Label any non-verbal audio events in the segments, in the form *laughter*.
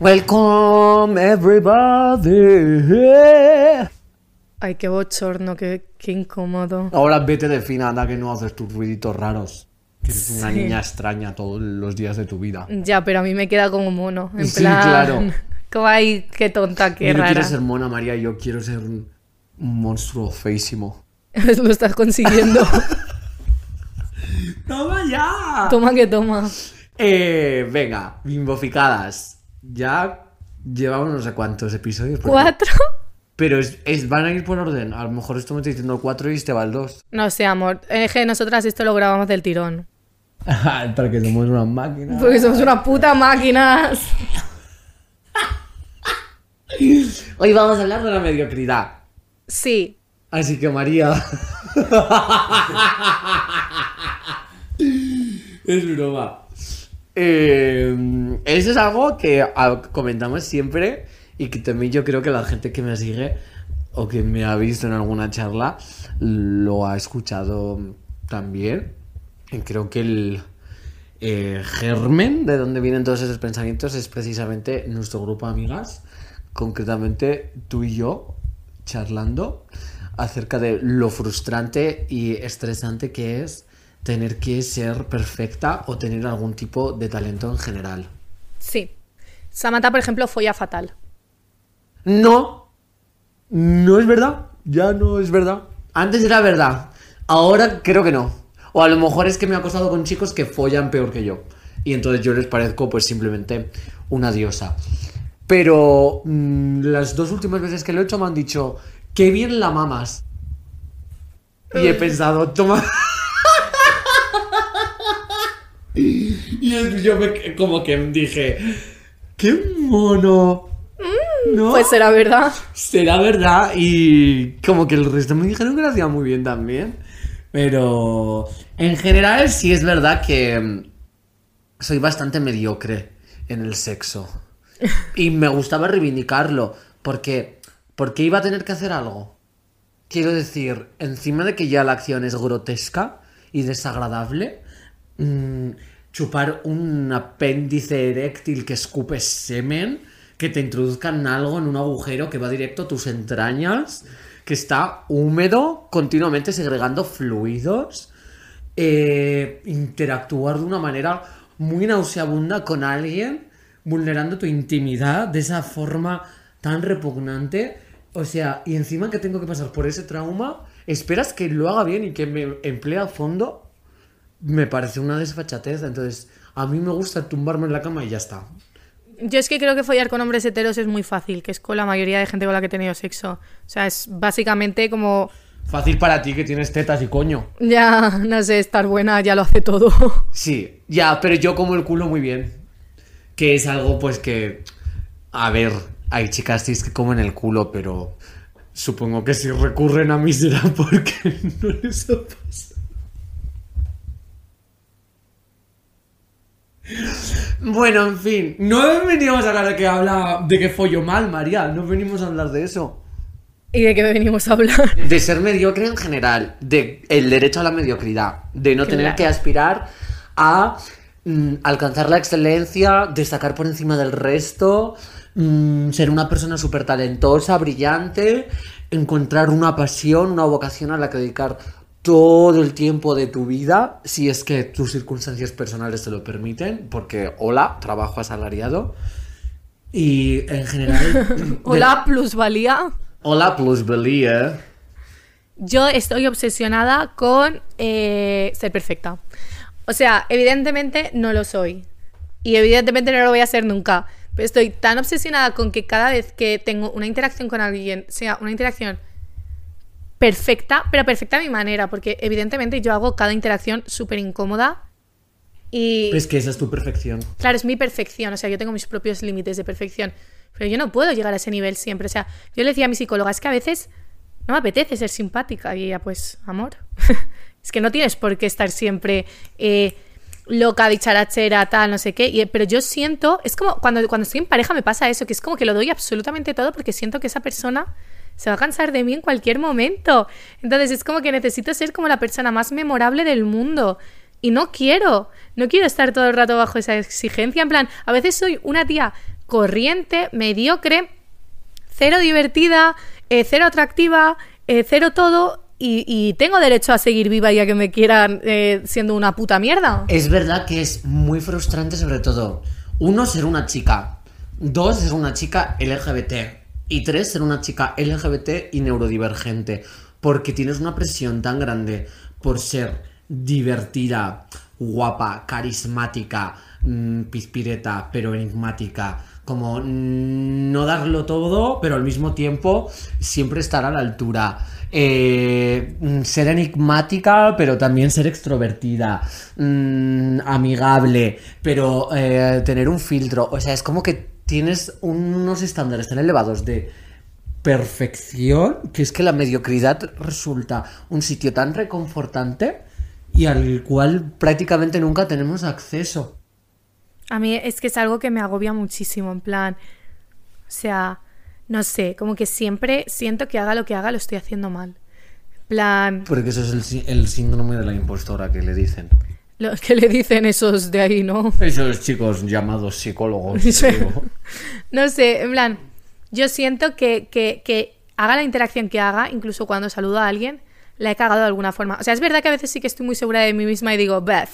Welcome everybody. Ay, qué bochorno, qué, qué incómodo. Ahora vete de fina, anda que no haces tus ruiditos raros. Que eres una niña extraña todos los días de tu vida. Ya, pero a mí me queda como mono. En Sí, plan. claro. *laughs* Como ay, qué tonta, qué yo no rara. quiero ser mona, María, yo quiero ser un, un monstruo feísimo. *laughs* Lo estás consiguiendo. *laughs* ¡Toma ya! toma que toma. Eh, venga, bimboficadas. Ya llevamos no sé cuántos episodios. ¿Cuatro? Pero es, es- van a ir por orden. A lo mejor esto me está diciendo 4 y este va el 2. No sé, amor. Es que nosotras esto lo grabamos del tirón. *laughs* Para que somos una máquina. Porque somos unas putas máquinas. Hoy vamos a hablar de la mediocridad. Sí. Así que María. *laughs* es broma. Eh, eso es algo que ah, comentamos siempre y que también yo creo que la gente que me sigue o que me ha visto en alguna charla lo ha escuchado también. Creo que el eh, germen de donde vienen todos esos pensamientos es precisamente nuestro grupo de amigas, concretamente tú y yo, charlando acerca de lo frustrante y estresante que es tener que ser perfecta o tener algún tipo de talento en general. Sí. Samantha, por ejemplo, folla fatal. No, no es verdad, ya no es verdad. Antes era verdad, ahora creo que no. O a lo mejor es que me ha acostado con chicos que follan peor que yo. Y entonces yo les parezco pues simplemente una diosa. Pero mm, las dos últimas veces que lo he hecho me han dicho, qué bien la mamas. Y he pensado, toma... y yo me, como que dije, qué mono. ¿No? Pues será verdad. Será verdad y como que el resto me dijeron que lo hacía muy bien también. Pero en general sí es verdad que mm, soy bastante mediocre en el sexo. *laughs* Y me gustaba reivindicarlo porque porque iba a tener que hacer algo. Quiero decir, encima de que ya la acción es grotesca y desagradable, mm, chupar un apéndice eréctil que escupe semen, que te introduzcan algo en un agujero que va directo a tus entrañas, que está húmedo, continuamente segregando fluidos, eh, interactuar de una manera muy nauseabunda con alguien, vulnerando tu intimidad de esa forma tan repugnante. O sea, y encima que tengo que pasar por ese trauma, esperas que lo haga bien y que me emplee a fondo, me parece una desfachatez. Entonces, a mí me gusta tumbarme en la cama y ya está. Yo es que creo que follar con hombres heteros es muy fácil, que es con la mayoría de gente con la que he tenido sexo. O sea, es básicamente como, Fácil para ti que tienes tetas y coño. ya, no sé, estar buena ya lo hace todo. *laughs* Sí, ya, pero yo como el culo muy bien. Que es algo pues que... A ver, hay chicas cis que comen el culo, pero supongo que si recurren a mí será *laughs* porque no les ha pasado. Bueno, en fin, no venimos a hablar de que habla de que follo mal, María, no venimos a hablar de eso. ¿Y de qué venimos a hablar? De ser mediocre en general, de el derecho a la mediocridad, de no tener que aspirar a mm, alcanzar la excelencia, destacar por encima del resto, mm, ser una persona súper talentosa, brillante, encontrar una pasión, una vocación a la que dedicar todo el tiempo de tu vida, si es que tus circunstancias personales te lo permiten, porque hola, trabajo asalariado. Y en general... *laughs* Hola, plusvalía. Hola, plusvalía. Yo estoy obsesionada con eh, ser perfecta. O sea, evidentemente no lo soy. Y evidentemente no lo voy a ser nunca. Pero estoy tan obsesionada con que cada vez que tengo una interacción con alguien sea una interacción perfecta, pero perfecta a mi manera. Porque evidentemente yo hago cada interacción súper incómoda. Y Es que esa es tu perfección. claro, es mi perfección, o sea, yo tengo mis propios límites de perfección, pero yo no puedo llegar a ese nivel siempre. O sea, yo le decía a mi psicóloga, es que a veces no me apetece ser simpática. Y ella, pues, amor, *laughs* es que no tienes por qué estar siempre eh, loca, dicharachera, tal, no sé qué. Y- pero yo siento, es como cuando, cuando estoy en pareja me pasa eso, que es como que lo doy absolutamente todo porque siento que esa persona se va a cansar de mí en cualquier momento. Entonces es como que necesito ser como la persona más memorable del mundo. Y no quiero, no quiero estar todo el rato bajo esa exigencia. En plan, a veces soy una tía corriente, mediocre, cero divertida, eh, cero atractiva, eh, cero todo. Y, tengo derecho a seguir viva y a que me quieran eh, siendo una puta mierda. Es verdad que es muy frustrante, sobre todo, uno, ser una chica, dos, ser una chica LGBT, y tres, ser una chica LGBT y neurodivergente, porque tienes una presión tan grande por ser divertida, guapa, carismática, mm, pispireta, pero enigmática, como no darlo todo, pero al mismo tiempo siempre estar a la altura. Eh, mm, ser enigmática, pero también ser extrovertida, mm, amigable, pero eh, tener un filtro. O sea, es como que tienes unos estándares tan elevados de perfección que es que la mediocridad resulta un sitio tan reconfortante y al cual prácticamente nunca tenemos acceso. A mí es que es algo que me agobia muchísimo, en plan, o sea, no sé, como que siempre siento que haga lo que haga lo estoy haciendo mal. En plan, Porque eso es el, el síndrome de la impostora que le dicen. Lo que le dicen esos de ahí, ¿no? Esos chicos llamados psicólogos. *laughs* No sé, en plan, yo siento que, que, que haga la interacción que haga, incluso cuando saludo a alguien, la he cagado de alguna forma. O sea, es verdad que a veces sí que estoy muy segura de mí misma y digo, Beth,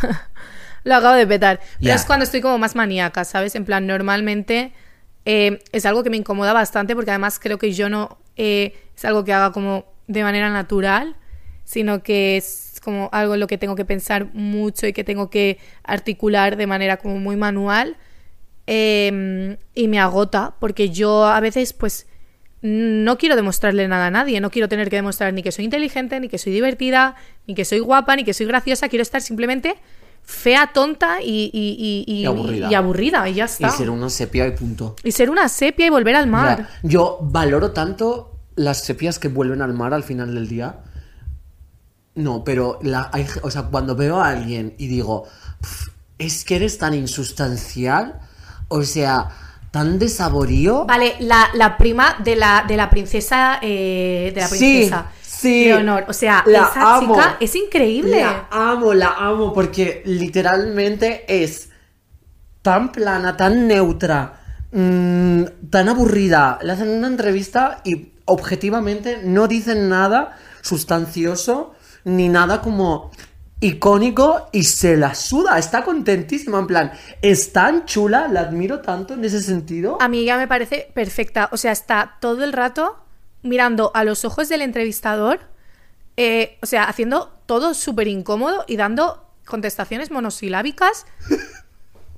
*laughs* lo acabo de petar. Pero es cuando estoy como más maníaca, ¿sabes? En plan, normalmente eh, es algo que me incomoda bastante porque además creo que yo no eh, es algo que haga como de manera natural, sino que es como algo en lo que tengo que pensar mucho y que tengo que articular de manera como muy manual. Eh, y me agota porque yo a veces pues no quiero demostrarle nada a nadie, no quiero tener que demostrar ni que soy inteligente, ni que soy divertida, ni que soy guapa, ni que soy graciosa, quiero estar simplemente fea, tonta y, y- y- y- Y aburrida. y aburrida, y ya está. Y ser una sepia y punto. Y ser una sepia y volver al mar. Yo valoro tanto las sepias que vuelven al mar al final del día. No, pero la, hay o sea, cuando veo a alguien y digo, "Pf, es que eres tan insustancial, o sea, tan de saborío. Vale, la, la prima de la, de la princesa eh, de la Sí, princesa sí. Leonor. O sea, La esa amo. chica es increíble. La amo, la amo, porque literalmente es tan plana, tan neutra, mm, tan aburrida. Le hacen una entrevista y objetivamente no dicen nada sustancioso ni nada como icónico y se la suda. Está contentísima, en plan, es tan chula, la admiro tanto en ese sentido. A mí ya me parece perfecta. O sea, está todo el rato mirando a los ojos del entrevistador, eh, o sea, haciendo todo súper incómodo y dando contestaciones monosilábicas.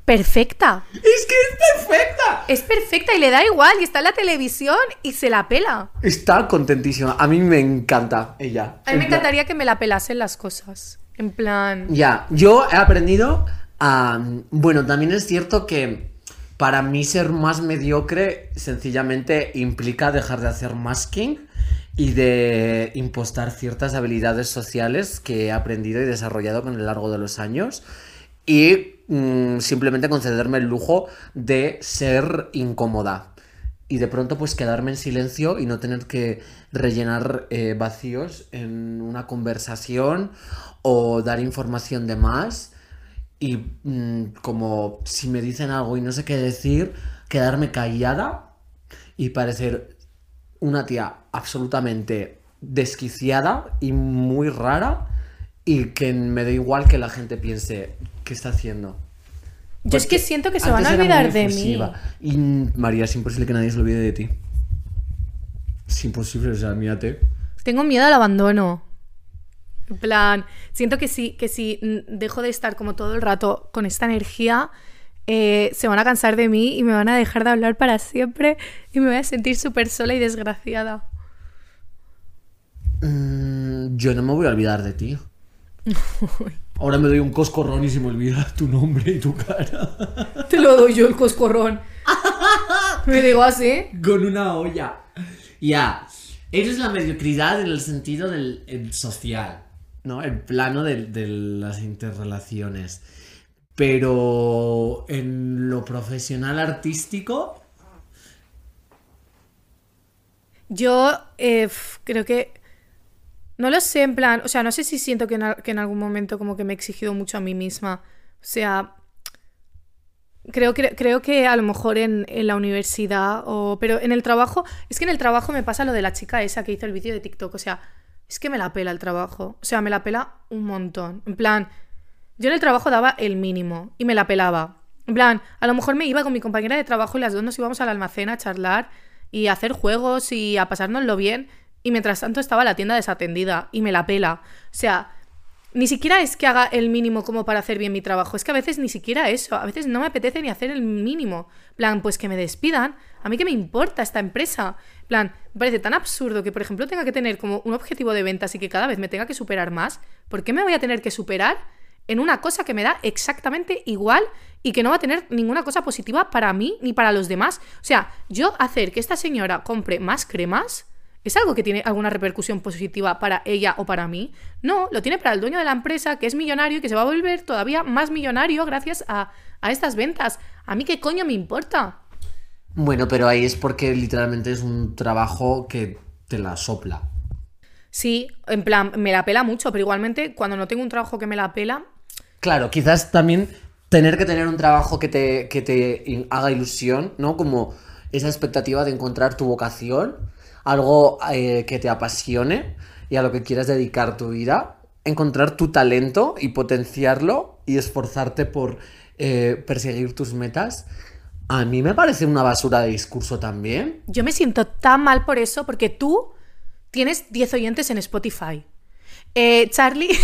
Perfecta. Es que es perfecta. Es perfecta y le da igual y está en la televisión y se la pela. Está contentísima. A mí me encanta ella. A mí En me plan- encantaría que me la pelasen las cosas. En plan... Ya, yo he aprendido a... Bueno, también es cierto que para mí ser más mediocre sencillamente implica dejar de hacer masking y de impostar ciertas habilidades sociales que he aprendido y desarrollado con el largo de los años y mm, simplemente concederme el lujo de ser incómoda. Y de pronto pues quedarme en silencio y no tener que rellenar eh, vacíos en una conversación o dar información de más. Y mm, como si me dicen algo y no sé qué decir, quedarme callada y parecer una tía absolutamente desquiciada y muy rara y que me da igual que la gente piense qué está haciendo. Yo es que siento que se van a olvidar de mí. Y María, es imposible que nadie se olvide de ti. Es imposible, o sea, mírate. Tengo miedo al abandono. En plan, siento que si, que si dejo de estar como todo el rato con esta energía, eh, se van a cansar de mí y me van a dejar de hablar para siempre y me voy a sentir súper sola y desgraciada. Mm, yo no me voy a olvidar de ti. *laughs* Ahora me doy un coscorrón y se me olvida tu nombre y tu cara. Te lo doy yo el coscorrón. Me digo así. Con una olla. Ya. Eso es la mediocridad en el sentido del el social, ¿no? El plano de, de las interrelaciones. Pero en lo profesional artístico, Yo eh, creo que. No lo sé, en plan. O sea, no sé si siento que en, que en algún momento como que me he exigido mucho a mí misma. O sea. Creo, que creo que a lo mejor en, en la universidad o... Pero en el trabajo... Es que en el trabajo me pasa lo de la chica esa que hizo el vídeo de TikTok. O sea, es que me la pela el trabajo. O sea, me la pela un montón. En plan, yo en el trabajo daba el mínimo y me la pelaba. En plan, a lo mejor me iba con mi compañera de trabajo y las dos nos íbamos al almacén a charlar y a hacer juegos y a pasárnoslo bien. Y mientras tanto estaba la tienda desatendida y me la pela. O sea, ni siquiera es que haga el mínimo como para hacer bien mi trabajo. Es que a veces ni siquiera eso. A veces no me apetece ni hacer el mínimo. Plan, pues que me despidan. A mí que me importa esta empresa. Plan, me parece tan absurdo que, por ejemplo, tenga que tener como un objetivo de ventas y que cada vez me tenga que superar más. ¿Por qué me voy a tener que superar en una cosa que me da exactamente igual y que no va a tener ninguna cosa positiva para mí ni para los demás? O sea, yo hacer que esta señora compre más cremas ¿Es algo que tiene alguna repercusión positiva para ella o para mí? No, lo tiene para el dueño de la empresa, que es millonario y que se va a volver todavía más millonario gracias a, a estas ventas. ¿A mí qué coño me importa? bueno, pero ahí es porque literalmente es un trabajo que te la sopla. Sí, en plan, me la pela mucho, pero igualmente cuando no tengo un trabajo que me la pela, Claro, quizás también tener que tener un trabajo que te, que te haga ilusión, ¿no? Como esa expectativa de encontrar tu vocación, algo eh, que te apasione y a lo que quieras dedicar tu vida, encontrar tu talento y potenciarlo y esforzarte por eh, perseguir tus metas. A mí me parece una basura de discurso también. yo me siento tan mal por eso, porque tú tienes 10 oyentes en Spotify. Eh, Charlie. *laughs*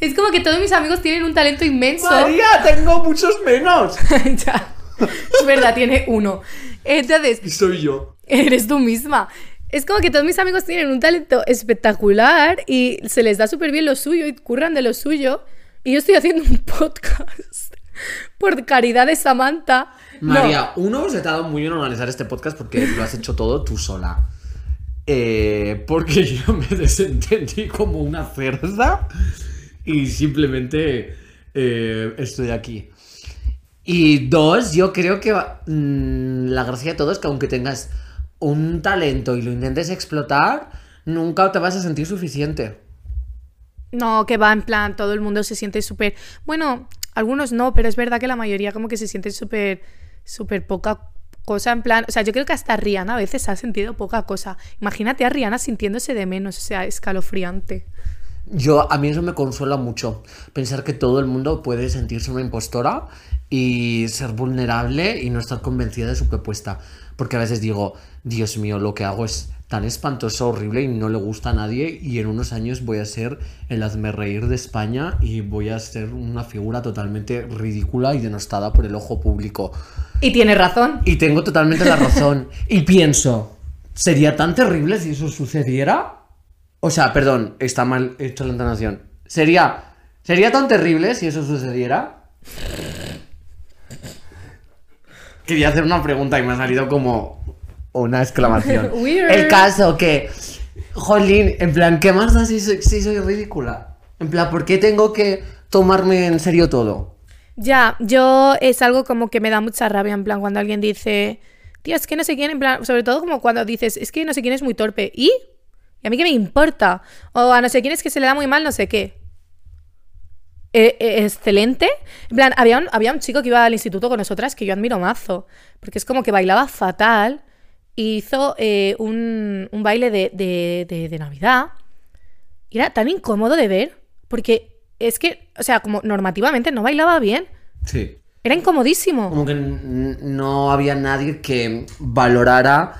es como que todos mis amigos tienen un talento inmenso. María, tengo muchos menos. *laughs* ya. *laughs* Es verdad, tiene uno. Entonces, Y soy yo. eres tú misma. Es como que todos mis amigos tienen un talento espectacular y se les da súper bien lo suyo y curran de lo suyo. Y yo estoy haciendo un podcast *laughs* por caridad de Samantha. No. María, uno, se te ha dado muy bien organizar este podcast porque lo has hecho todo tú sola. Eh, porque *laughs* yo me desentendí como una cerda y simplemente eh, estoy aquí. Y dos, yo creo que mm, la gracia de todo es que aunque tengas un talento y lo intentes explotar, nunca te vas a sentir suficiente. No, que va en plan, todo el mundo se siente súper... Bueno, algunos no, pero es verdad que la mayoría como que se siente súper, súper poca cosa en plan... O sea, yo creo que hasta Rihanna a veces ha sentido poca cosa. Imagínate a Rihanna sintiéndose de menos, o sea, escalofriante. Yo, a mí eso me consuela mucho. Pensar que todo el mundo puede sentirse una impostora y ser vulnerable y no estar convencida de su propuesta. Porque a veces digo, Dios mío, lo que hago es tan espantoso, horrible y no le gusta a nadie. Y en unos años voy a ser el hazme reír de España y voy a ser una figura totalmente ridícula y denostada por el ojo público. Y tiene razón. Y tengo totalmente la razón. Y pienso, ¿sería tan terrible si eso sucediera? O sea, perdón, está mal hecho la entonación. ¿Sería, ¿Sería tan terrible si eso sucediera? Quería hacer una pregunta y me ha salido como una exclamación. *laughs* Weird. El caso que, jolín, en plan, ¿qué más da si soy, si soy ridícula? En plan, ¿por qué tengo que tomarme en serio todo? Ya, yo es algo como que me da mucha rabia, en plan, cuando alguien dice, tío, es que no sé quién, en plan, sobre todo como cuando dices, es que no sé quién es muy torpe. ¿Y? ¿Y a mí qué me importa? O a no sé quién es que se le da muy mal no sé qué. Eh, eh, excelente. En plan, había un, había un chico que iba al instituto con nosotras que yo admiro mazo, porque es como que bailaba fatal y hizo eh, un, un baile de, de- de- de Navidad. Y era tan incómodo de ver, porque es que, o sea, como normativamente no bailaba bien. Sí. Era incomodísimo. Como que no había nadie que valorara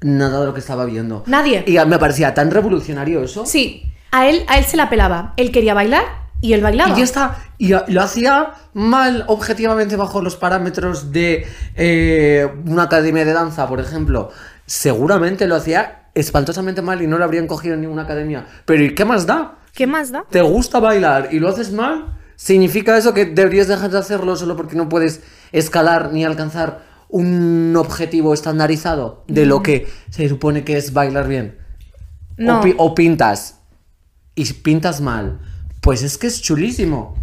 nada de lo que estaba viendo. Nadie. Y me parecía tan revolucionario eso. Sí, a él, a él se la pelaba. Él quería bailar y él bailaba. Y ya está. Y lo hacía mal, objetivamente, bajo los parámetros de eh, una academia de danza, por ejemplo. Seguramente lo hacía espantosamente mal y no lo habrían cogido en ninguna academia. Pero ¿y qué más da? ¿Qué más da? ¿Te gusta bailar y lo haces mal? ¿Significa eso que deberías dejar de hacerlo solo porque no puedes escalar ni alcanzar un objetivo estandarizado de lo que se supone que es bailar bien? No. O, pi- o pintas y pintas mal. Pues es que es chulísimo.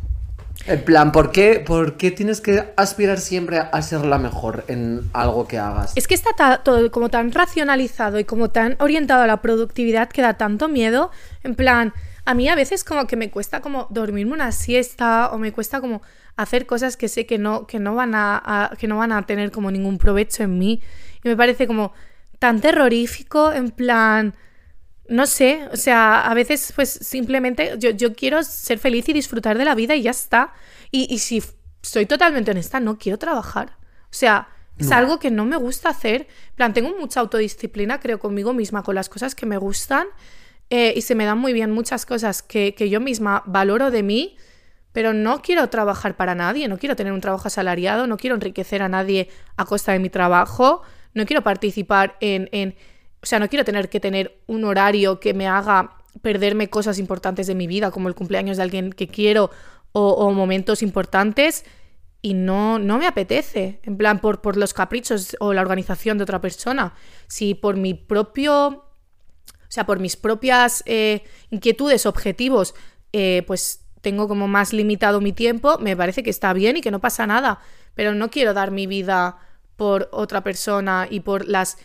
En plan, ¿por qué, por qué tienes que aspirar siempre a ser la mejor en algo que hagas? Es que está todo como tan racionalizado y como tan orientado a la productividad que da tanto miedo. En plan, a mí a veces como que me cuesta como dormirme una siesta o me cuesta como hacer cosas que sé que no, que no van a- que no van a tener como ningún provecho en mí. Y me parece como tan terrorífico, en plan, no sé, o sea, a veces pues simplemente yo, yo quiero ser feliz y disfrutar de la vida y ya está. Y, y si soy totalmente honesta, no quiero trabajar. O sea, es algo que no me gusta hacer. Plan, tengo mucha autodisciplina, creo, conmigo misma, con las cosas que me gustan. eh, y se me dan muy bien muchas cosas que, que yo misma valoro de mí, pero no quiero trabajar para nadie, no quiero tener un trabajo asalariado, no quiero enriquecer a nadie a costa de mi trabajo, no quiero participar en, en- o sea, no quiero tener que tener un horario que me haga perderme cosas importantes de mi vida, como el cumpleaños de alguien que quiero o, momentos importantes, y no, no me apetece, en plan, por, por los caprichos o la organización de otra persona. Si por mi propio o sea, por mis propias eh, inquietudes, objetivos, eh, pues tengo como más limitado mi tiempo, me parece que está bien y que no pasa nada. Pero no quiero dar mi vida por otra persona y por las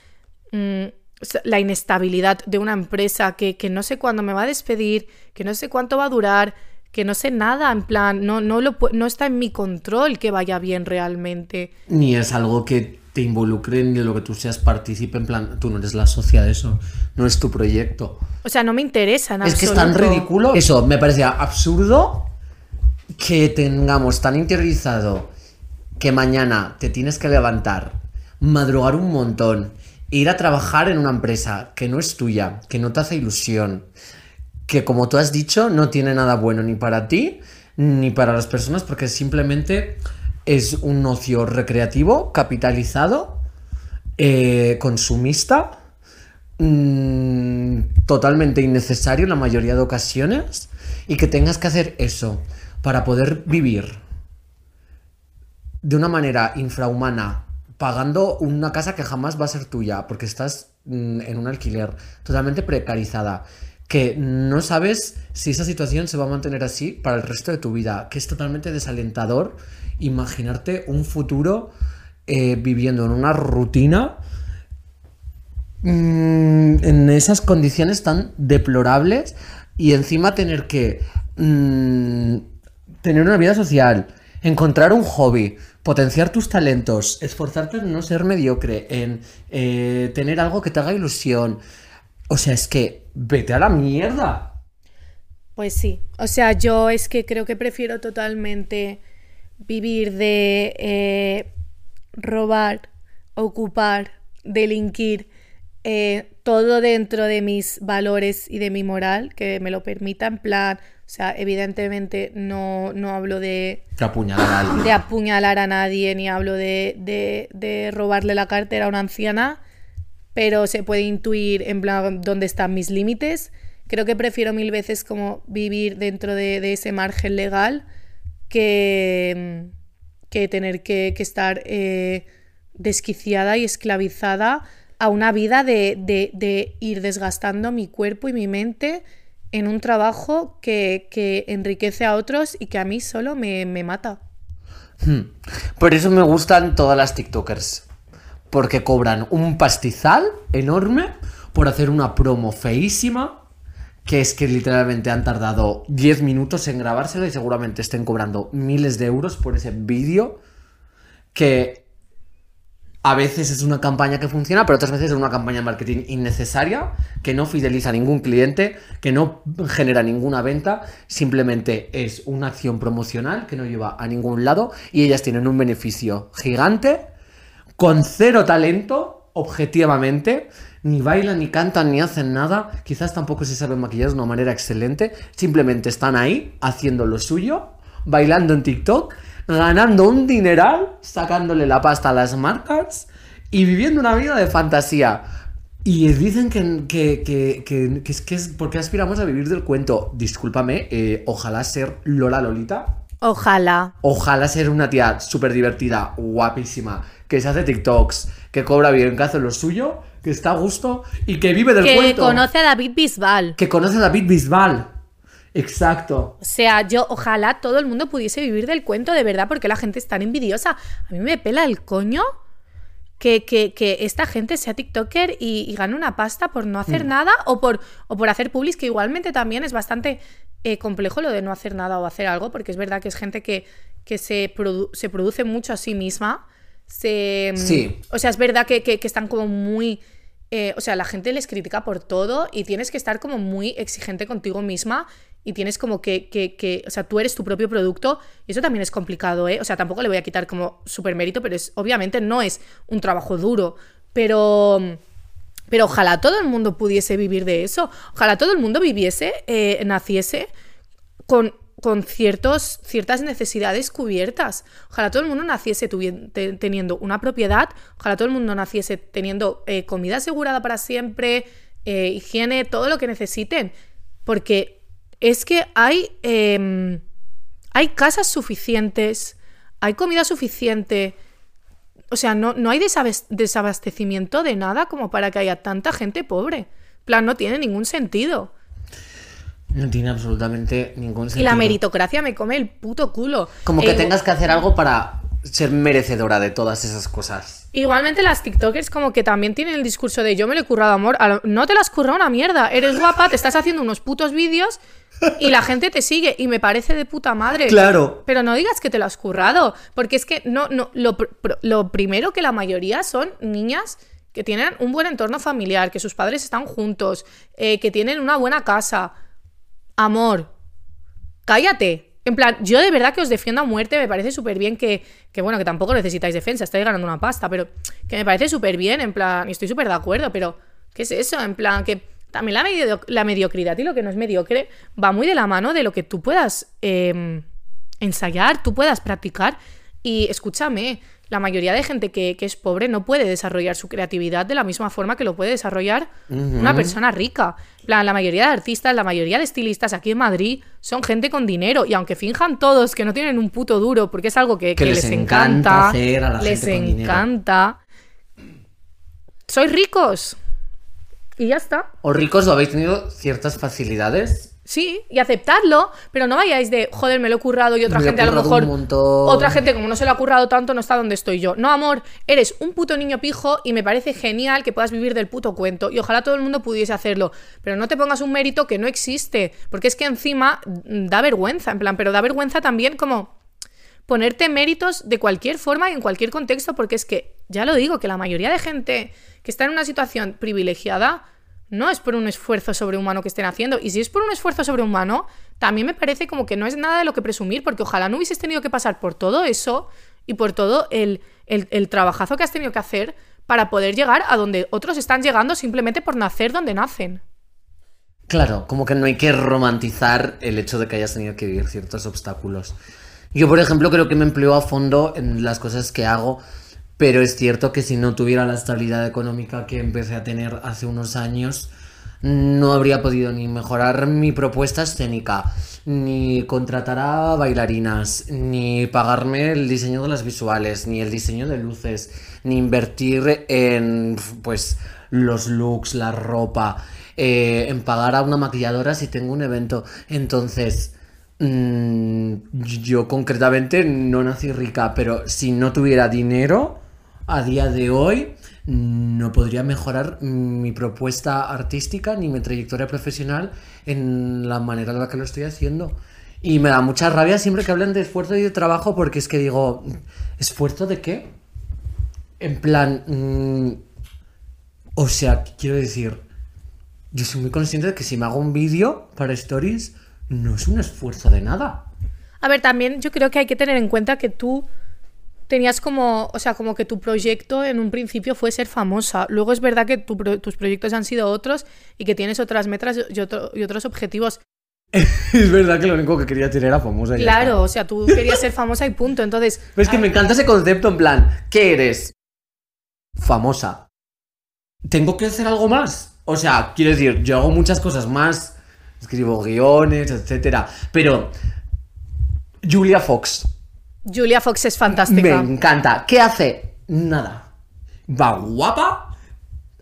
mm, la inestabilidad de una empresa que, que no sé cuándo me va a despedir, que no sé cuánto va a durar, que no sé nada, en plan, no, no, lo, no está en mi control que vaya bien realmente. Ni es algo que te involucre ni de lo que tú seas partícipe. En plan, tú no eres la socia de eso. No es tu proyecto. O sea, no me interesa en Es que es tan ridículo. Eso, me parecía absurdo que tengamos tan interiorizado que mañana te tienes que levantar, madrugar un montón, ir a trabajar en una empresa que no es tuya, que no te hace ilusión, que como tú has dicho, no tiene nada bueno ni para ti ni para las personas porque simplemente es un ocio recreativo, capitalizado, eh, consumista, mm, totalmente innecesario en la mayoría de ocasiones y que tengas que hacer eso para poder vivir de una manera infrahumana, pagando una casa que jamás va a ser tuya, porque estás mm, en un alquiler totalmente precarizada, que no sabes si esa situación se va a mantener así para el resto de tu vida, que es totalmente desalentador imaginarte un futuro eh, viviendo en una rutina mm, en esas condiciones tan deplorables y encima tener que mm, tener una vida social, encontrar un hobby, potenciar tus talentos, esforzarte en no ser mediocre, en eh, tener algo que te haga ilusión. O sea, es que vete a la mierda. Pues sí, o sea, yo es que creo que prefiero totalmente vivir de eh, robar, ocupar, delinquir, eh, todo dentro de mis valores y de mi moral, que me lo permita, en plan, o sea, evidentemente no, no hablo de, apuñalar de apuñalar a nadie, ni hablo de, de, de robarle la cartera a una anciana, pero se puede intuir en plan dónde están mis límites. Creo que prefiero mil veces como vivir dentro de, de ese margen legal que, que tener que, que estar eh, desquiciada y esclavizada a una vida de, de- de ir desgastando mi cuerpo y mi mente en un trabajo que, que enriquece a otros y que a mí solo me, me mata. Hmm. Por eso me gustan todas las TikTokers. Porque cobran un pastizal enorme por hacer una promo feísima. Que es que literalmente han tardado 10 minutos en grabársela y seguramente estén cobrando miles de euros por ese vídeo. Que a veces es una campaña que funciona, pero otras veces es una campaña de marketing innecesaria, que no fideliza a ningún cliente, que no genera ninguna venta, simplemente es una acción promocional que no lleva a ningún lado y ellas tienen un beneficio gigante, con cero talento, objetivamente, ni bailan, ni cantan, ni hacen nada, quizás tampoco se saben maquillar de una manera excelente, simplemente están ahí haciendo lo suyo, bailando en TikTok, ganando un dineral, sacándole la pasta a las marcas y viviendo una vida de fantasía. Y dicen que, que, que, que- que es que es porque aspiramos a vivir del cuento. Discúlpame, eh, ojalá ser Lola Lolita. Ojalá. Ojalá ser una tía súper divertida, guapísima, que se hace TikToks, que cobra bien, que hace lo suyo, que está a gusto y que vive del Que cuento. conoce a David Bisbal. Que conoce a David Bisbal. Exacto. O sea, yo ojalá todo el mundo pudiese vivir del cuento de verdad, porque la gente es tan envidiosa. A mí me pela el coño que, que- que esta gente sea TikToker y, y gane una pasta por no hacer nada o por, o por hacer publis, que igualmente también es bastante eh, complejo lo de no hacer nada o hacer algo, porque es verdad que es gente que, que se, produ- se produce mucho a sí misma. Se, Sí. O sea, es verdad que, que- que están como muy... eh, o sea, la gente les critica por todo y tienes que estar como muy exigente contigo misma y tienes como que, que, o sea, tú eres tu propio producto y eso también es complicado, ¿eh? O sea, tampoco le voy a quitar como super mérito, pero es, obviamente no es un trabajo duro, pero... Pero ojalá todo el mundo pudiese vivir de eso. Ojalá todo el mundo viviese, eh, naciese con, con ciertos, ciertas necesidades cubiertas. Ojalá todo el mundo naciese teniendo una propiedad, ojalá todo el mundo naciese teniendo eh, comida asegurada para siempre, eh, higiene, todo lo que necesiten. Porque es que hay, em, hay casas suficientes, hay comida suficiente. O sea, no, no hay desabastecimiento de nada como para que haya tanta gente pobre. En plan, no tiene ningún sentido. No tiene absolutamente ningún Y sentido. la meritocracia me come el puto culo. Como que E igu- tengas que hacer algo para ser merecedora de todas esas cosas. Igualmente las TikTokers como que también tienen el discurso de yo me lo he currado amor. No te lo has currado una mierda. Eres guapa, te estás haciendo unos putos vídeos *laughs* y la gente te sigue. Y me parece de puta madre. Claro. Pero no digas que te lo has currado. Porque es que no, no, lo, pr- pr- lo primero que la mayoría son niñas que tienen un buen entorno familiar, que sus padres están juntos, eh, que tienen una buena casa. Amor, cállate. En plan, yo de verdad que os defiendo a muerte, me parece súper bien que, que, bueno, que tampoco necesitáis defensa, estáis ganando una pasta, pero que me parece súper bien, en plan, y estoy súper de acuerdo, pero ¿qué es eso? En plan, que también la, medio- la mediocridad y lo que no es mediocre va muy de la mano de lo que tú puedas eh, ensayar, tú puedas practicar. Y escúchame, la mayoría de gente que, que es pobre no puede desarrollar su creatividad de la misma forma que lo puede desarrollar una persona rica. Plan, la mayoría de artistas, la mayoría de estilistas aquí en Madrid son gente con dinero. Y aunque finjan todos que no tienen un puto duro, porque es algo que, Que que les les, encanta encanta, hacer a la les gente con dinero. encanta. Sois ricos. Y ya está. O ricos o habéis tenido ciertas facilidades. Sí, y aceptadlo, pero no vayáis de, joder, me lo he currado y otra Me lo gente a lo mejor. Otra gente, como no se lo ha currado tanto, no está donde estoy yo. No, amor, eres un puto niño pijo y me parece genial que puedas vivir del puto cuento. Y ojalá todo el mundo pudiese hacerlo. Pero no te pongas un mérito que no existe. Porque es que encima da vergüenza, en plan, pero da vergüenza también como ponerte méritos de cualquier forma y en cualquier contexto, porque es que, ya lo digo, que la mayoría de gente que está en una situación privilegiada no es por un esfuerzo sobrehumano que estén haciendo. Y si es por un esfuerzo sobrehumano, también me parece como que no es nada de lo que presumir, porque ojalá no hubieses tenido que pasar por todo eso y por todo el, el, el trabajazo que has tenido que hacer para poder llegar a donde otros están llegando simplemente por nacer donde nacen. Claro, como que no hay que romantizar el hecho de que hayas tenido que vivir ciertos obstáculos. Yo, por ejemplo, creo que me empleo a fondo en las cosas que hago, pero es cierto que si no tuviera la estabilidad económica que empecé a tener hace unos años, no habría podido ni mejorar mi propuesta escénica, ni contratar a bailarinas, ni pagarme el diseño de las visuales, ni el diseño de luces, ni invertir en pues los looks, la ropa, eh, en pagar a una maquilladora si tengo un evento. Entonces, yo concretamente no nací rica, pero si no tuviera dinero, a día de hoy no podría mejorar mi propuesta artística ni mi trayectoria profesional en la manera en la que lo estoy haciendo. Y me da mucha rabia siempre que hablan de esfuerzo y de trabajo porque es que digo, ¿esfuerzo de qué? En plan, mm, o sea, quiero decir, yo soy muy consciente de que si me hago un vídeo para stories, no es un esfuerzo de nada. A ver, también yo creo que hay que tener en cuenta que tú tenías como, o sea, como que tu proyecto en un principio fue ser famosa. Luego es verdad que tu tus proyectos han sido otros y que tienes otras metas y, otro- y otros objetivos. *laughs* es verdad que lo único que quería tener era famosa. y Claro, o sea, tú querías ser famosa y punto. Entonces, *laughs* Pero es que me encanta ese concepto en plan, ¿qué eres? Famosa. tengo que hacer algo más. O sea, quiero decir, yo hago muchas cosas más, escribo guiones, etcétera, pero Julia Fox Julia Fox es me fantástica. encanta. ¿Qué hace? Nada. Va guapa,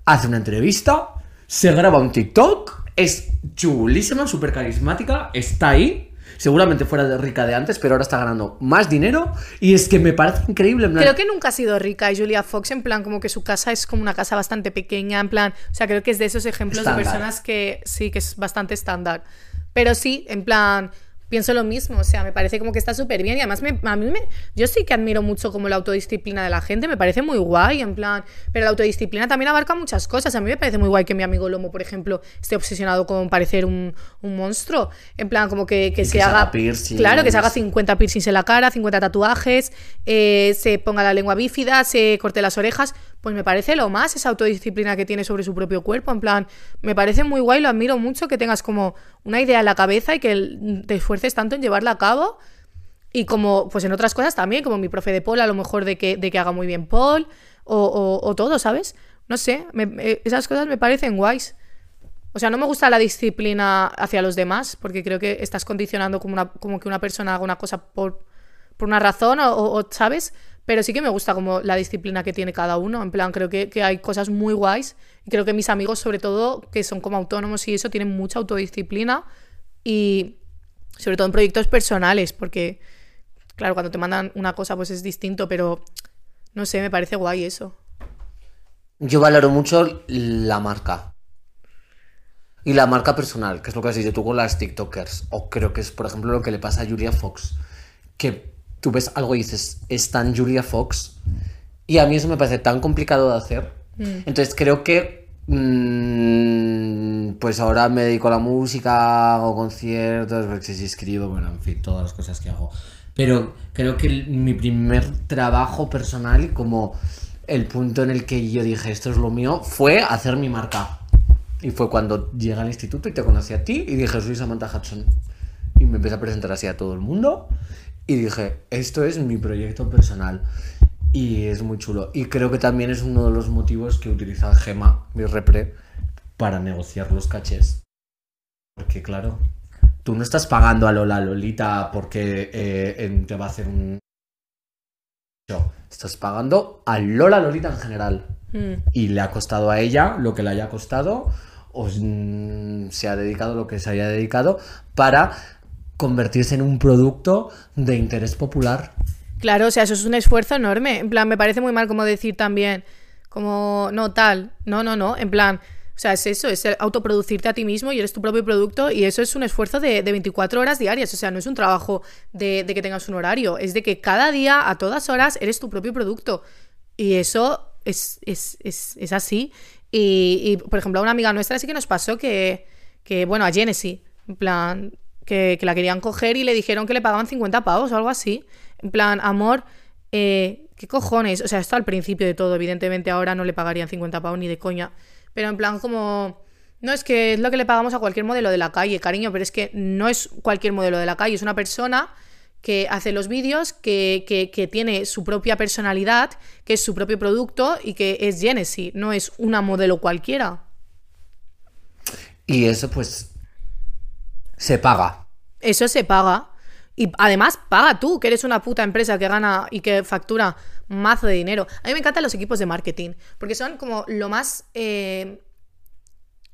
hace una entrevista, se graba un TikTok, es chulísima, súper carismática, está ahí. Seguramente fuera de rica de antes, pero ahora está ganando más dinero. Y es que me parece increíble. en plan- Creo que nunca ha sido rica y Julia Fox, en plan, como que su casa es como una casa bastante pequeña, en plan, o sea, creo que es de esos ejemplos Estándar. de personas que sí, que es bastante estándar. Pero sí, en plan, pienso lo mismo, o sea, me parece como que está súper bien y además me- a mí me, yo sí que admiro mucho como la autodisciplina de la gente, me parece muy guay, en plan, pero la autodisciplina también abarca muchas cosas, a mí me parece muy guay que mi amigo Lomo, por ejemplo, esté obsesionado con parecer un, un monstruo, en plan, como que, que se que se haga... haga piercings. Claro, que se haga 50 piercings en la cara, 50 tatuajes, eh, se ponga la lengua bífida, se corte las orejas. Pues me parece lo más esa autodisciplina que tiene sobre su propio cuerpo. En plan, me parece muy guay, lo admiro mucho que tengas como una idea en la cabeza y que te esfuerces tanto en llevarla a cabo. Y como, pues en otras cosas también, como mi profe de Paul, a lo mejor de que, de que haga muy bien Paul, o, todo, ¿sabes? No sé, me- esas cosas me parecen guays. O sea, no me gusta la disciplina hacia los demás, porque creo que estás condicionando como, una, como que una persona haga una cosa por, por una razón, o- o, ¿sabes? Pero sí que me gusta como la disciplina que tiene cada uno. En plan, creo que, que hay cosas muy guays. Y creo que mis amigos, sobre todo, que son como autónomos y eso, tienen mucha autodisciplina. Y sobre todo en proyectos personales, porque, claro, cuando te mandan una cosa, pues es distinto, pero no sé, me parece guay eso. Yo valoro mucho la marca. Y la marca personal, que es lo que has dicho tú con las TikTokers. O creo que es, por ejemplo, lo que le pasa a Julia Fox. Que tú ves algo y dices, es tan Julia Fox. Y a mí eso me parece tan complicado de hacer. Entonces creo que. mm, pues ahora me dedico a la música, hago conciertos, porque sí escribo, bueno, en fin, todas las cosas que hago. Pero creo que el- mi primer trabajo personal y como el punto en el que yo dije esto es lo mío fue hacer mi marca. Y fue cuando llegué al instituto y te conocí a ti y dije soy Samantha Hudson. Y me empecé a presentar así a todo el mundo y dije esto es mi proyecto personal. Y es muy chulo. Y creo que también es uno de los motivos que utiliza Gema, mi repre, para negociar los cachés. Porque claro, tú no estás pagando a Lola Lolita porque eh, te va a hacer un show. Estás pagando a Lola Lolita en general. Mm. Y le ha costado a ella lo que le haya costado, o mm, se ha dedicado lo que se haya dedicado, para convertirse en un producto de interés popular. Claro, o sea, eso es un esfuerzo enorme. En plan, me parece muy mal como decir también, como, no, tal. No, no, no. En plan, o sea, es eso, es autoproducirte a ti mismo y eres tu propio producto y eso es un esfuerzo de, de 24 horas diarias. O sea, no es un trabajo de, de que tengas un horario, es de que cada día, a todas horas, eres tu propio producto. Y eso es, es, es, es así. Y, y, por ejemplo, a una amiga nuestra sí que nos pasó que, que bueno, a Genesis, en plan, que, la querían coger y le dijeron que le pagaban 50 pavos o algo así. En plan, amor, eh, ¿qué cojones? O sea, esto al principio de todo, evidentemente ahora no le pagarían 50 pavos ni de coña. Pero en plan, como. No es que es lo que le pagamos a cualquier modelo de la calle, cariño, pero es que no es cualquier modelo de la calle, es una persona que hace los vídeos, que, que- que tiene su propia personalidad, que es su propio producto y que es Genesis, no es una modelo cualquiera. Y eso pues se paga. Eso se paga. Y además, paga tú, que eres una puta empresa que gana y que factura mazo de dinero. A mí me encantan los equipos de marketing, porque son como lo más... eh,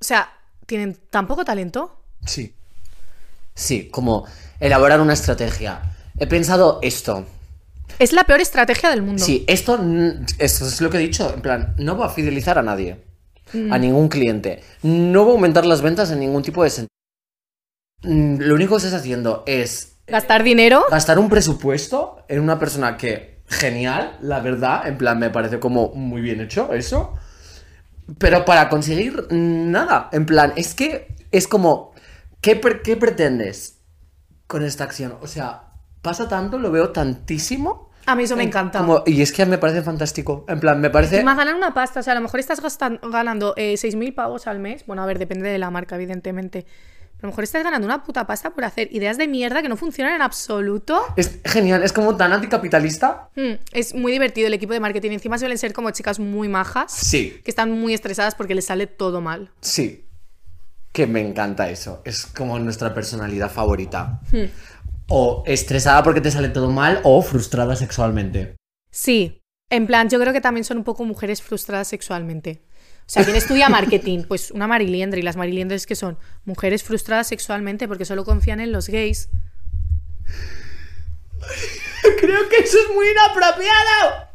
O sea, tienen tan poco talento. Sí. Sí, como elaborar una estrategia. He pensado esto. Es la peor estrategia del mundo. Sí, esto, mm, esto es lo que he dicho. En plan, no va a fidelizar a nadie. A ningún cliente. No va a aumentar las ventas en ningún tipo de sentido. Mm, Lo único que estás haciendo es Gastar dinero. gastar un presupuesto en una persona que, genial, la verdad, en plan, me parece como muy bien hecho eso. Pero para conseguir nada, en plan, es que es como, ¿qué, qué pretendes con esta acción? O sea, pasa tanto, lo veo tantísimo. A mí eso me en- encanta. como- y es que me parece fantástico. En plan, me parece... Encima ganan una pasta, o sea, a lo mejor estás gastan- ganando eh, 6.000 pavos al mes. Bueno, a ver, depende de la marca, evidentemente. A lo mejor estás ganando una puta pasta por hacer ideas de mierda que no funcionan en absoluto. Es genial, es como tan anticapitalista. Mm, es muy divertido el equipo de marketing. Encima suelen ser como chicas muy majas. Sí. Que están muy estresadas porque les sale todo mal. Sí. Que me encanta eso. Es como nuestra personalidad favorita. O estresada porque te sale todo mal o frustrada sexualmente. Sí. En plan, yo creo que también son un poco mujeres frustradas sexualmente. O sea, ¿quién estudia marketing? Pues una mariliendre. ¿Y las mariliendres que son? Mujeres frustradas sexualmente porque solo confían en los gays. Creo que eso es muy inapropiado.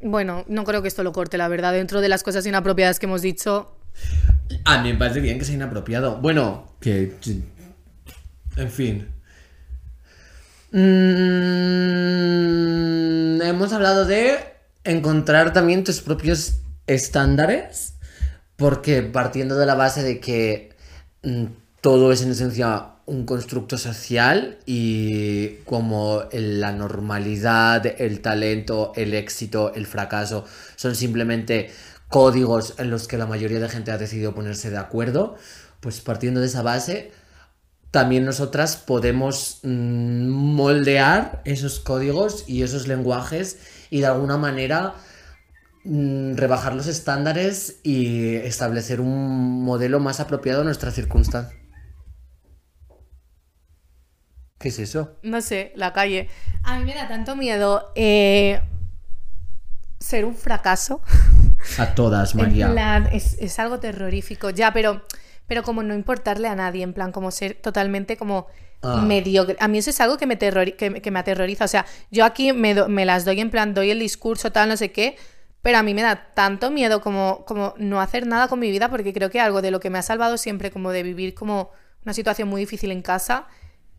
Bueno, no creo que esto lo corte, la verdad. Dentro de las cosas inapropiadas que hemos dicho, A mí me parece bien que sea inapropiado. Bueno, que. En fin. Mm, hemos hablado de encontrar también tus propios estándares. Porque partiendo de la base de que mm, todo es en esencia un constructo social y como la normalidad, el talento, el éxito, el fracaso son simplemente códigos en los que la mayoría de gente ha decidido ponerse de acuerdo, pues partiendo de esa base, también nosotras podemos mm, moldear esos códigos y esos lenguajes y de alguna manera rebajar los estándares y establecer un modelo más apropiado a nuestra circunstancia. ¿Qué es eso? no sé, la calle. A mí me da tanto miedo eh, ser un fracaso. A todas, *laughs* En María. plan, es, es algo terrorífico. Ya, pero, pero como no importarle a nadie, en plan, como ser totalmente como Ah. mediocre. A mí eso es algo que me, terrori- que, que me aterroriza. O sea, yo aquí me, do- me las doy en plan, doy el discurso, tal, no sé qué. Pero a mí me da tanto miedo como, como no hacer nada con mi vida, porque creo que algo de lo que me ha salvado siempre, como de vivir como una situación muy difícil en casa,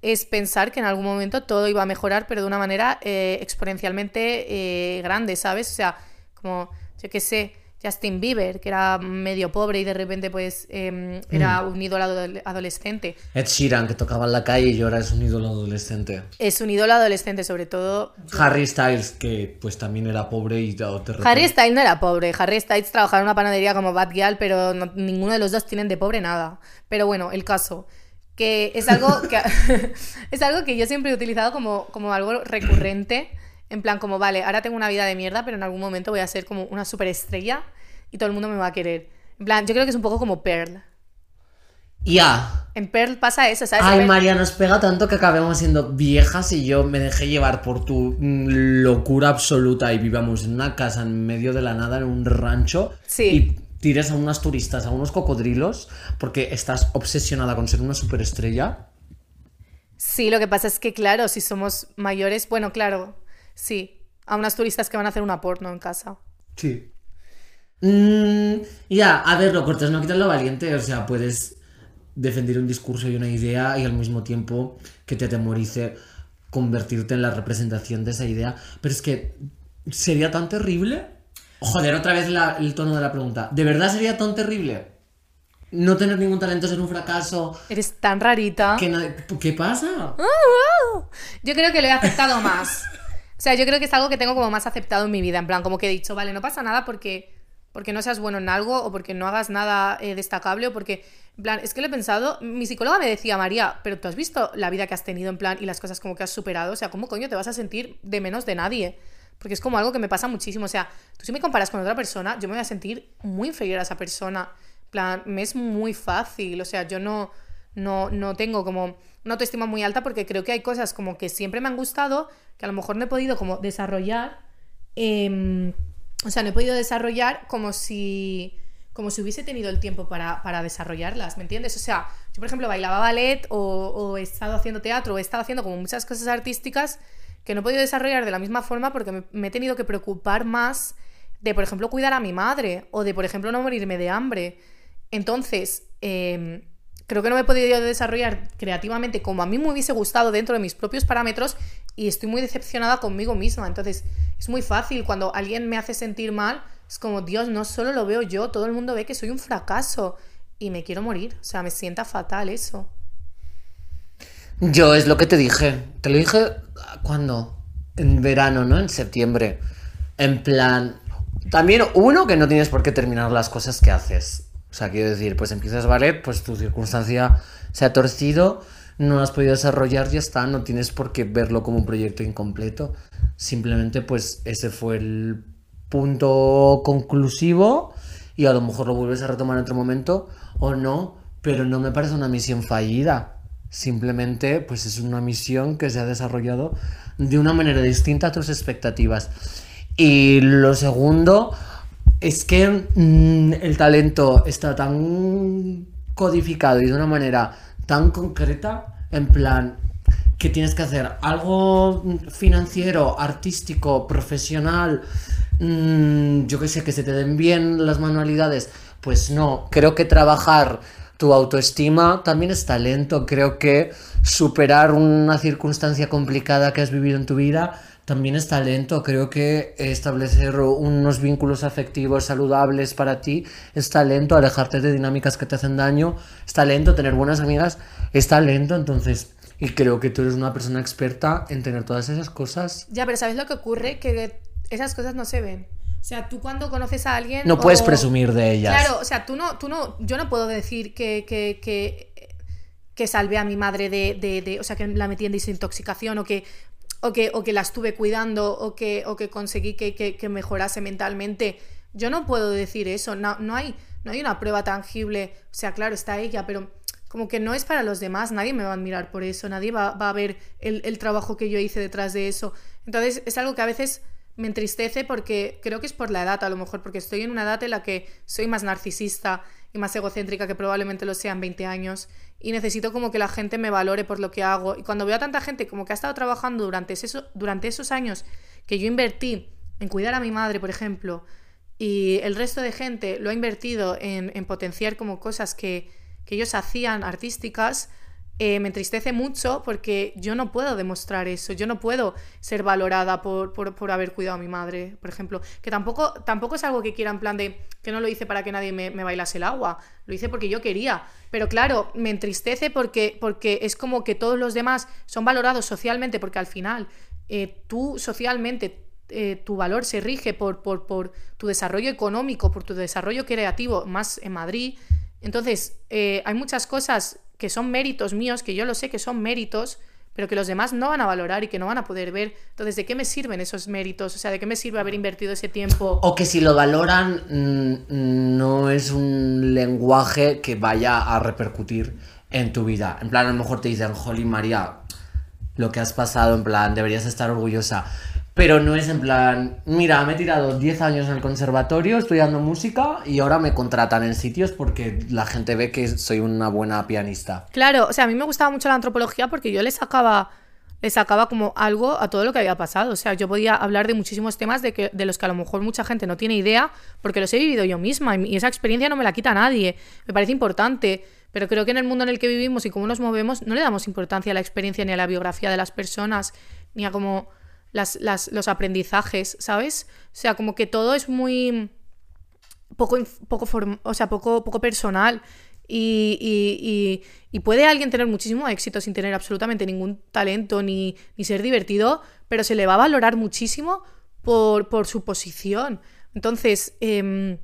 es pensar que en algún momento todo iba a mejorar, pero de una manera eh, exponencialmente eh, grande, ¿sabes? O sea, como, yo qué sé, Justin Bieber, que era medio pobre y de repente pues eh, era un ídolo adole- adolescente. Ed Sheeran, que tocaba en la calle y ahora es un ídolo adolescente. Es un ídolo adolescente, sobre todo. Harry Styles, que pues también era pobre y de repente- Harry Styles no era pobre. Harry Styles trabajaba en una panadería como Bad Gyal, pero no- ninguno de los dos tienen de pobre nada. Pero bueno, el caso. Que es algo que, *laughs* *laughs* es algo que yo siempre he utilizado como, como algo recurrente. En plan, como, vale, ahora tengo una vida de mierda, pero en algún momento voy a ser como una superestrella y todo el mundo me va a querer. En plan, yo creo que es un poco como Pearl. Ya. En Pearl pasa eso, ¿sabes? Ay, Pearl- María, nos pega tanto que acabemos siendo viejas y yo me dejé llevar por tu mm, locura absoluta y vivamos en una casa en medio de la nada, en un rancho. Sí. Y tires a unas turistas, a unos cocodrilos, porque estás obsesionada con ser una superestrella. Sí, lo que pasa es que, claro, si somos mayores, bueno, claro, sí. A unas turistas que van a hacer una porno en casa. Sí. Mm, ya, a ver, lo cortes, no quitas lo valiente. O sea, puedes defender un discurso y una idea y al mismo tiempo que te atemorice convertirte en la representación de esa idea. Pero es que sería tan terrible. Joder, otra vez la- el tono de la pregunta. ¿De verdad sería tan terrible? No tener ningún talento, ser un fracaso. Eres tan rarita. que na- ¿Qué pasa? Yo creo que lo he aceptado más. *laughs* O sea, yo creo que es algo que tengo como más aceptado en mi vida. En plan, como que he dicho, vale, no pasa nada porque, porque no seas bueno en algo o porque no hagas nada eh, destacable o porque, en plan, es que lo he pensado. Mi psicóloga me decía, María, pero tú has visto la vida que has tenido en plan y las cosas como que has superado. O sea, ¿cómo coño te vas a sentir de menos de nadie? Porque es como algo que me pasa muchísimo. O sea, tú si me comparas con otra persona, yo me voy a sentir muy inferior a esa persona. En plan, me es muy fácil. O sea, yo no, no, no tengo como una autoestima muy alta porque creo que hay cosas como que siempre me han gustado, que a lo mejor no he podido como desarrollar. em, o sea, no he podido desarrollar como si como si hubiese tenido el tiempo para, para desarrollarlas, ¿me entiendes? O sea, yo por ejemplo bailaba ballet o, o he estado haciendo teatro o he estado haciendo como muchas cosas artísticas que no he podido desarrollar de la misma forma porque me, me he tenido que preocupar más de, por ejemplo, cuidar a mi madre o de, por ejemplo, no morirme de hambre. Entonces, em, creo que no me he podido desarrollar creativamente como a mí me hubiese gustado dentro de mis propios parámetros y estoy muy decepcionada conmigo misma. Entonces, es muy fácil cuando alguien me hace sentir mal, es como, Dios, no solo lo veo yo, todo el mundo ve que soy un fracaso y me quiero morir. O sea, me sienta fatal eso. Yo es lo que te dije. Te lo dije cuando? En verano, ¿no? En septiembre. En plan. También, uno, que no tienes por qué terminar las cosas que haces. O sea, quiero decir, pues empiezas ballet, pues tu circunstancia se ha torcido, no has podido desarrollar, ya está, no tienes por qué verlo como un proyecto incompleto. Simplemente, pues ese fue el punto conclusivo y a lo mejor lo vuelves a retomar en otro momento o no, pero no me parece una misión fallida. Simplemente, pues es una misión que se ha desarrollado de una manera distinta a tus expectativas. Y lo segundo es que mm, el talento está tan codificado y de una manera tan concreta, en plan, que tienes que hacer algo financiero, artístico, profesional, mm, yo que sé, que se te den bien las manualidades. Pues no, creo que trabajar tu autoestima también es talento. Creo que superar una circunstancia complicada que has vivido en tu vida también es talento. Creo que establecer unos vínculos afectivos saludables para ti es talento. Alejarte de dinámicas que te hacen daño es talento. Tener buenas amigas es talento. Entonces, y creo que tú eres una persona experta en tener todas esas cosas. Ya, pero ¿sabes lo que ocurre? Que esas cosas no se ven. O sea, tú cuando conoces a alguien... No puedes presumir de ellas. Claro, o sea, tú no, tú no, yo no puedo decir que, que, que, que salvé a mi madre de, de, de- o sea, que la metí en desintoxicación o que, o que, o que la estuve cuidando o que, o que conseguí que, que, que mejorase mentalmente. Yo no puedo decir eso, no, no, hay, no hay una prueba tangible. O sea, claro, está ella, pero como que no es para los demás, nadie me va a admirar por eso, nadie va, va a ver el, el trabajo que yo hice detrás de eso. Entonces, es algo que a veces me entristece porque creo que es por la edad, a lo mejor, porque estoy en una edad en la que soy más narcisista y más egocéntrica que probablemente lo sea en 20 años y necesito como que la gente me valore por lo que hago. Y cuando veo a tanta gente como que ha estado trabajando durante, eso, durante esos años que yo invertí en cuidar a mi madre, por ejemplo, y el resto de gente lo ha invertido en, en potenciar como cosas que, que ellos hacían artísticas, eh, me entristece mucho porque yo no puedo demostrar eso, yo no puedo ser valorada por, por, por haber cuidado a mi madre, por ejemplo, que tampoco, tampoco es algo que quiera en plan de que no lo hice para que nadie me, bailase el agua, lo hice porque yo quería, pero claro, me entristece porque, porque es como que todos los demás son valorados socialmente, porque al final eh, tú socialmente eh, tu valor se rige por, por, por tu desarrollo económico, por tu desarrollo creativo, más en Madrid. Entonces, hay muchas cosas que son méritos míos, que yo lo sé que son méritos, pero que los demás no van a valorar y que no van a poder ver. Entonces, ¿de qué me sirven esos méritos? O sea, ¿de qué me sirve haber invertido ese tiempo? O que si lo valoran, mm, no es un lenguaje que vaya a repercutir en tu vida. En plan, a lo mejor te dicen, Jolín María, lo que has pasado, en plan, deberías estar orgullosa. Pero no es en plan, mira, me he tirado 10 años en el conservatorio estudiando música y ahora me contratan en sitios porque la gente ve que soy una buena pianista. Claro, o sea, a mí me gustaba mucho la antropología porque yo le sacaba, le sacaba como algo a todo lo que había pasado. O sea, yo podía hablar de muchísimos temas de, que, de los que a lo mejor mucha gente no tiene idea porque los he vivido yo misma y esa experiencia no me la quita nadie. Me parece importante. Pero creo que en el mundo en el que vivimos y cómo nos movemos no le damos importancia a la experiencia ni a la biografía de las personas, ni a como las, las, los aprendizajes, ¿sabes? O sea, como que todo es muy poco, poco, form, o sea, poco, poco personal. Y, y, y, y, puede alguien tener muchísimo éxito sin tener absolutamente ningún talento ni, ni ser divertido, pero se le va a valorar muchísimo por, por su posición. Entonces, eh,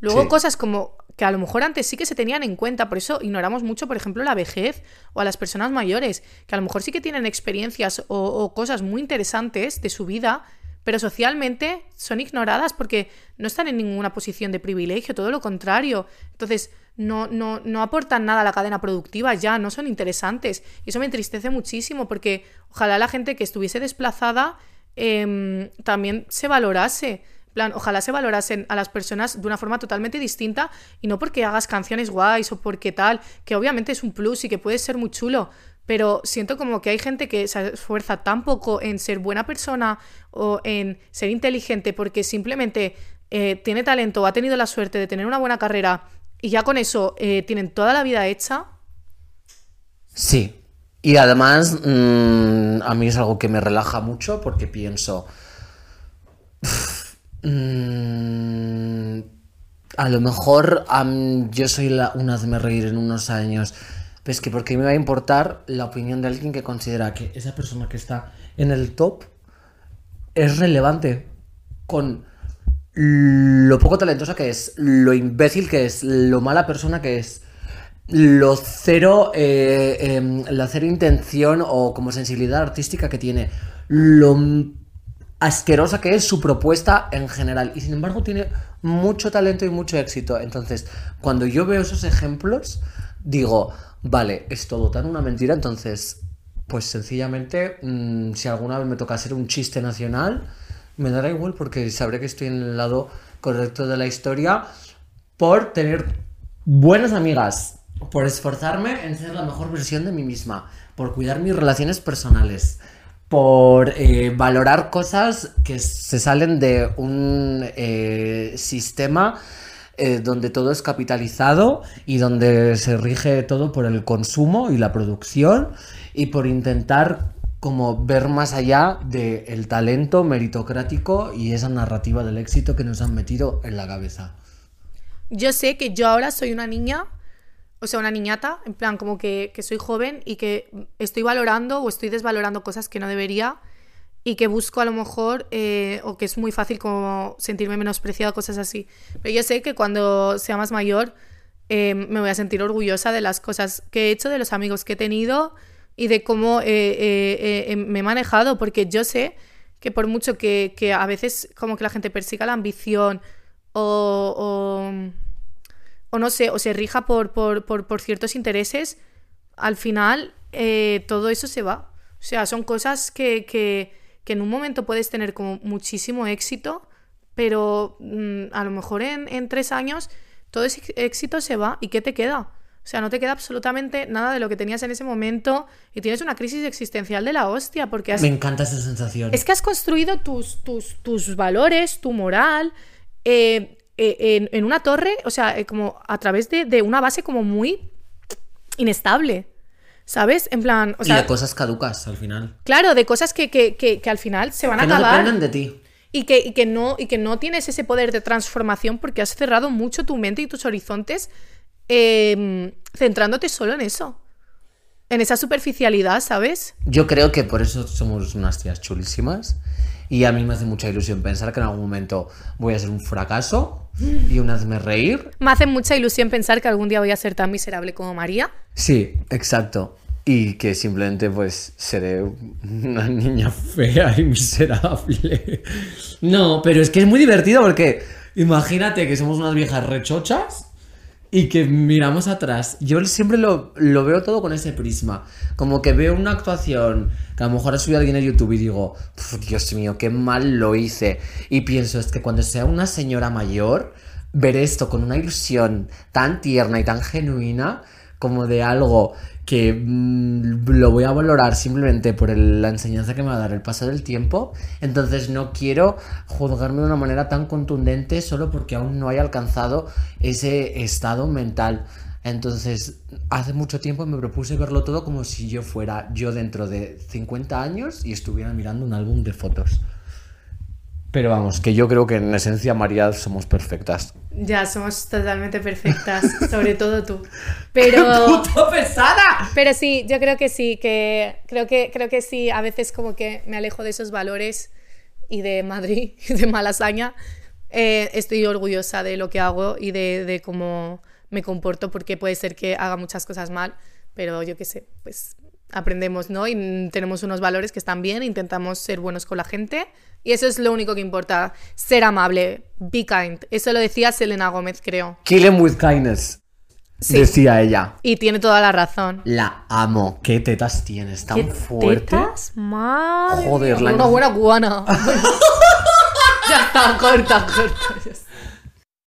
luego sí. cosas como que a lo mejor antes sí que se tenían en cuenta, por eso ignoramos mucho, por ejemplo, la vejez o a las personas mayores, que a lo mejor sí que tienen experiencias o, cosas muy interesantes de su vida, pero socialmente son ignoradas porque no están en ninguna posición de privilegio, todo lo contrario. Entonces, no, no, no aportan nada a la cadena productiva ya, no son interesantes. Y eso me entristece muchísimo porque ojalá la gente que estuviese desplazada eh, también se valorase. Plan, ojalá se valorasen a las personas de una forma totalmente distinta y no porque hagas canciones guays o porque tal, que obviamente es un plus y que puede ser muy chulo, pero siento como que hay gente que se esfuerza tan poco en ser buena persona o en ser inteligente porque simplemente eh, tiene talento o ha tenido la suerte de tener una buena carrera y ya con eso eh, tienen toda la vida hecha. Sí. Y además, mmm, a mí es algo que me relaja mucho porque pienso. Mmm, a lo mejor yo soy la, una de reír en unos años. Pues que porque me va a importar la opinión de alguien que considera que esa persona que está en el top es relevante con lo poco talentosa que es, lo imbécil que es, lo mala persona que es, lo cero, eh, em, la cero intención o como sensibilidad artística que tiene, lo asquerosa que es su propuesta en general. Y sin embargo tiene mucho talento y mucho éxito. Entonces, cuando yo veo esos ejemplos, digo, vale, es todo tan una mentira. Entonces, pues sencillamente, mm, si alguna vez me toca hacer un chiste nacional, me dará igual porque sabré que estoy en el lado correcto de la historia por tener buenas amigas, por esforzarme en ser la mejor versión de mí misma, por cuidar mis relaciones personales, por eh, valorar cosas que se salen de un eh, sistema eh, donde todo es capitalizado y donde se rige todo por el consumo y la producción y por intentar como ver más allá del talento meritocrático y esa narrativa del éxito que nos han metido en la cabeza. Yo sé que yo ahora soy una niña, o sea, una niñata, en plan como que, que soy joven y que estoy valorando o estoy desvalorando cosas que no debería y que busco a lo mejor, eh, o que es muy fácil como sentirme menospreciado, cosas así. Pero yo sé que cuando sea más mayor eh, me voy a sentir orgullosa de las cosas que he hecho, de los amigos que he tenido y de cómo eh, me he manejado, porque yo sé que por mucho que, que, a veces como que la gente persiga la ambición o, o no sé, o se rija por, por, por, por ciertos intereses, al final todo eso se va. O sea, son cosas que, que, que en un momento puedes tener como muchísimo éxito, pero mm, a lo mejor en, en, tres años todo ese éxito se va y ¿qué te queda? O sea, no te queda absolutamente nada de lo que tenías en ese momento y tienes una crisis existencial de la hostia porque has... Me encanta esa sensación. Es que has construido tus, tus, tus valores, tu moral eh, eh, en, en, una torre, o sea, eh, como a través de, de una base como muy inestable. ¿Sabes? En plan. O sea, y de cosas caducas al final. Claro, de cosas que, que, que, que al final se van a acabar. No dependen de ti. Y que, y, que no, y que no tienes ese poder de transformación porque has cerrado mucho tu mente y tus horizontes eh, centrándote solo en eso. En esa superficialidad, ¿sabes? Yo creo que por eso somos unas tías chulísimas. Y a mí me hace mucha ilusión pensar que en algún momento voy a ser un fracaso y un hazme reír. Me hace mucha ilusión pensar que algún día voy a ser tan miserable como María. Sí, exacto. Y que simplemente pues seré una niña fea y miserable. No, pero es que es muy divertido porque imagínate que somos unas viejas rechochas y que miramos atrás. Yo siempre lo, lo, veo todo con ese prisma. Como que veo una actuación que a lo mejor ha subido alguien a YouTube y digo, Dios mío, qué mal lo hice. Y pienso, es que cuando sea una señora mayor, ver esto con una ilusión tan tierna y tan genuina como de algo que mmm, lo voy a valorar simplemente por la enseñanza que me va a dar el paso del tiempo, entonces no quiero juzgarme de una manera tan contundente solo porque aún no haya alcanzado ese estado mental. Entonces, hace mucho tiempo me propuse verlo todo como si yo fuera yo dentro de 50 años y estuviera mirando un álbum de fotos. Pero vamos, que yo creo que en esencia, María, somos perfectas. Ya, somos totalmente perfectas, *laughs* sobre todo tú. Pero. ¡Puto pesada! Pero sí, yo creo que sí, que creo que creo que sí, a veces como que me alejo de esos valores y de Madrid, y *laughs* de Malasaña. Eh, estoy orgullosa de lo que hago y de, de cómo me comporto, porque puede ser que haga muchas cosas mal, pero yo qué sé, pues aprendemos, ¿no? Y tenemos unos valores que están bien, intentamos ser buenos con la gente y eso es lo único que importa, ser amable, be kind. Eso lo decía Selena Gómez, creo. Kill him with kindness. Sí. Decía ella. Y tiene toda la razón. La amo. ¿Qué tetas tienes? Tan ¿Qué fuerte. Tetas? Madre Joder, la Una buena cubana. *laughs* *laughs* ya está, corta, corta. Ya está.